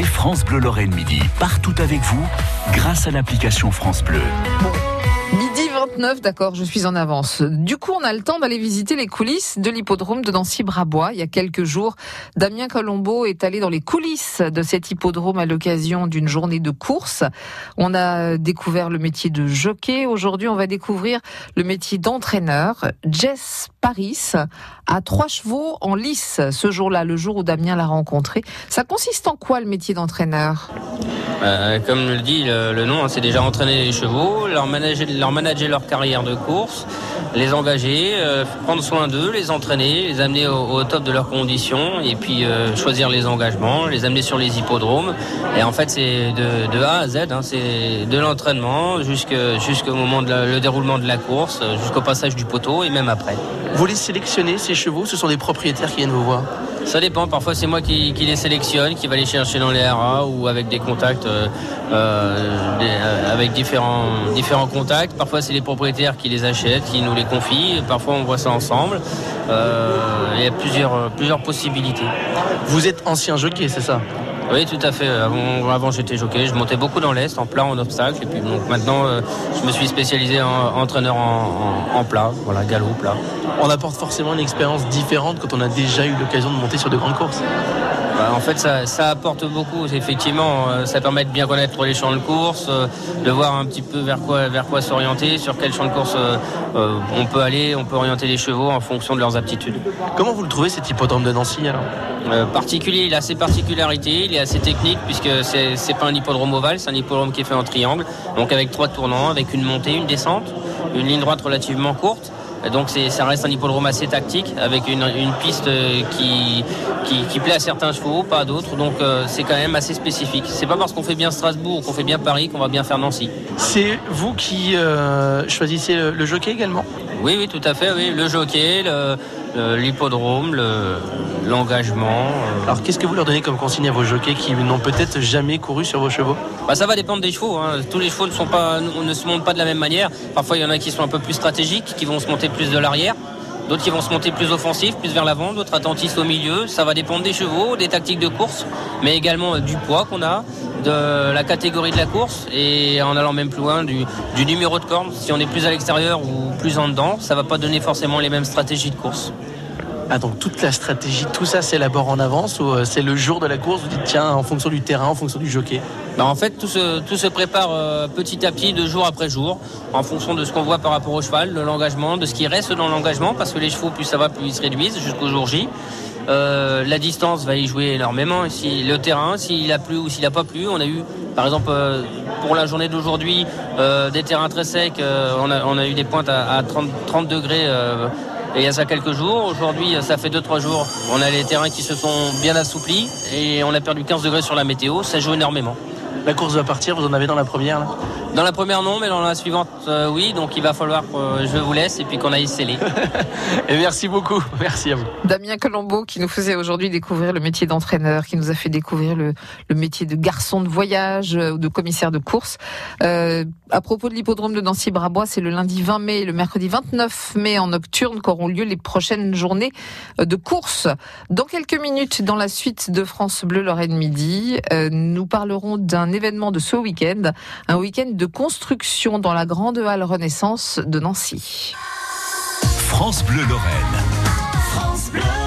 France Bleu Lorraine Midi, partout avec vous, grâce à l'application France Bleu. Midi 29, d'accord, je suis en avance. Du coup, on a le temps d'aller visiter les coulisses de l'hippodrome de Nancy-Brabois. Il y a quelques jours, Damien Colombo est allé dans les coulisses de cet hippodrome à l'occasion d'une journée de course. On a découvert le métier de jockey. Aujourd'hui, on va découvrir le métier d'entraîneur. Jess Paris a trois chevaux en lice ce jour-là, le jour où Damien l'a rencontré. Ça consiste en quoi le métier d'entraîneur? Euh, Comme le dit le, le nom, hein, c'est déjà entraîner les chevaux, leur manager, leur manager leur carrière de course, les engager, euh, prendre soin d'eux, les entraîner, les amener au, top de leurs conditions et puis euh, choisir les engagements, les amener sur les hippodromes. Et en fait, c'est de, de, A à Z, hein, c'est de l'entraînement jusqu'au moment de le déroulement de la course, jusqu'au passage du poteau et même après. Vous les sélectionnez, ces chevaux Ce sont des propriétaires qui viennent vous voir? Ça dépend, parfois c'est moi qui, qui, les sélectionne, qui va les chercher dans les RA ou avec des contacts, euh, euh, avec différents, différents contacts. Parfois c'est les propriétaires qui les achètent, qui nous les confient. Parfois on voit ça ensemble. Euh, il y a plusieurs, plusieurs possibilités. Vous êtes ancien jockey, c'est ça? Oui, tout à fait. Avant, j'étais jockey, je montais beaucoup dans l'Est, en plat, en obstacle. Et puis donc maintenant, euh, je me suis spécialisé en entraîneur en, en, en, plat, voilà, galop, plat. On apporte forcément une expérience différente quand on a déjà eu l'occasion de monter sur de grandes courses. Bah, en fait, ça, ça, apporte beaucoup. Effectivement, euh, ça permet de bien connaître les champs de course, euh, de voir un petit peu vers quoi, vers quoi s'orienter, sur quel champ de course euh, on peut aller, on peut orienter les chevaux en fonction de leurs aptitudes. Comment vous le trouvez cet hippodrome de Nancy alors? Euh, Particulier, il a ses particularités, il est assez technique puisque c'est pas un hippodrome ovale, c'est un hippodrome qui est fait en triangle, donc avec trois tournants, avec une montée, une descente, une ligne droite relativement courte. Donc ça reste un hippodrome assez tactique avec une, une piste qui, qui, qui, plaît à certains chevaux, pas à d'autres. Donc euh, c'est quand même assez spécifique. C'est pas parce qu'on fait bien Strasbourg ou qu'on fait bien Paris qu'on va bien faire Nancy. C'est vous qui euh, choisissez le, le, jockey également? Oui, oui, tout à fait. Oui, le jockey, l'hippodrome, l'engagement. Le, Alors qu'est-ce que vous leur donnez comme consigne à vos jockeys qui n'ont peut-être jamais couru sur vos chevaux? Bah, Ça va dépendre des chevaux. Hein. Tous les chevaux ne, sont pas, ne se montent pas de la même manière. Parfois il y en a qui sont un peu plus stratégiques, qui vont se monter plus de l'arrière. D'autres qui vont se monter plus offensifs, plus vers l'avant, d'autres attentistes au milieu. Ça va dépendre des chevaux, des tactiques de course, mais également du poids qu'on a, de la catégorie de la course et en allant même plus loin du, du numéro de corne. Si on est plus à l'extérieur ou plus en dedans, ça va pas donner forcément les mêmes stratégies de course. Ah donc toute la stratégie, tout ça s'élabore en avance ou euh, c'est le jour de la course, vous dites tiens en fonction du terrain, en fonction du jockey bah En fait tout se, tout se prépare euh, petit à petit de jour après jour en fonction de ce qu'on voit par rapport au cheval, de l'engagement, de ce qui reste dans l'engagement parce que les chevaux plus ça va plus ils se réduisent jusqu'au jour J. Euh, la distance va y jouer énormément. Si le terrain, s'il a plu ou s'il n'a pas plu, on a eu, par exemple, euh, pour la journée d'aujourd'hui, euh, des terrains très secs. on, a, on, a, eu des pointes à, à 30, 30 degrés. Il y a ça quelques jours. Aujourd'hui, ça fait 2-3 jours. On a les terrains qui se sont bien assouplis et on a perdu 15 degrés sur la météo. Ça joue énormément. La course va partir, vous en avez dans la première Dans la première non, mais dans la suivante euh, oui, donc il va falloir que euh, je vous laisse et puis qu'on aille sceller. et merci beaucoup, merci à vous. Damien Colombo qui nous faisait aujourd'hui découvrir le métier d'entraîneur, qui nous a fait découvrir le, le, métier de garçon de voyage ou de commissaire de course. Euh, à propos de l'hippodrome de Nancy-Brabois, c'est le lundi 20 mai et le mercredi 29 mai en nocturne qu'auront lieu les prochaines journées de course. Dans quelques minutes, dans la suite de France Bleu Lorraine Midi, euh, nous parlerons d'un événement de ce week-end, un week-end de construction dans la grande halle Renaissance de Nancy. France Bleu Lorraine. France Bleu.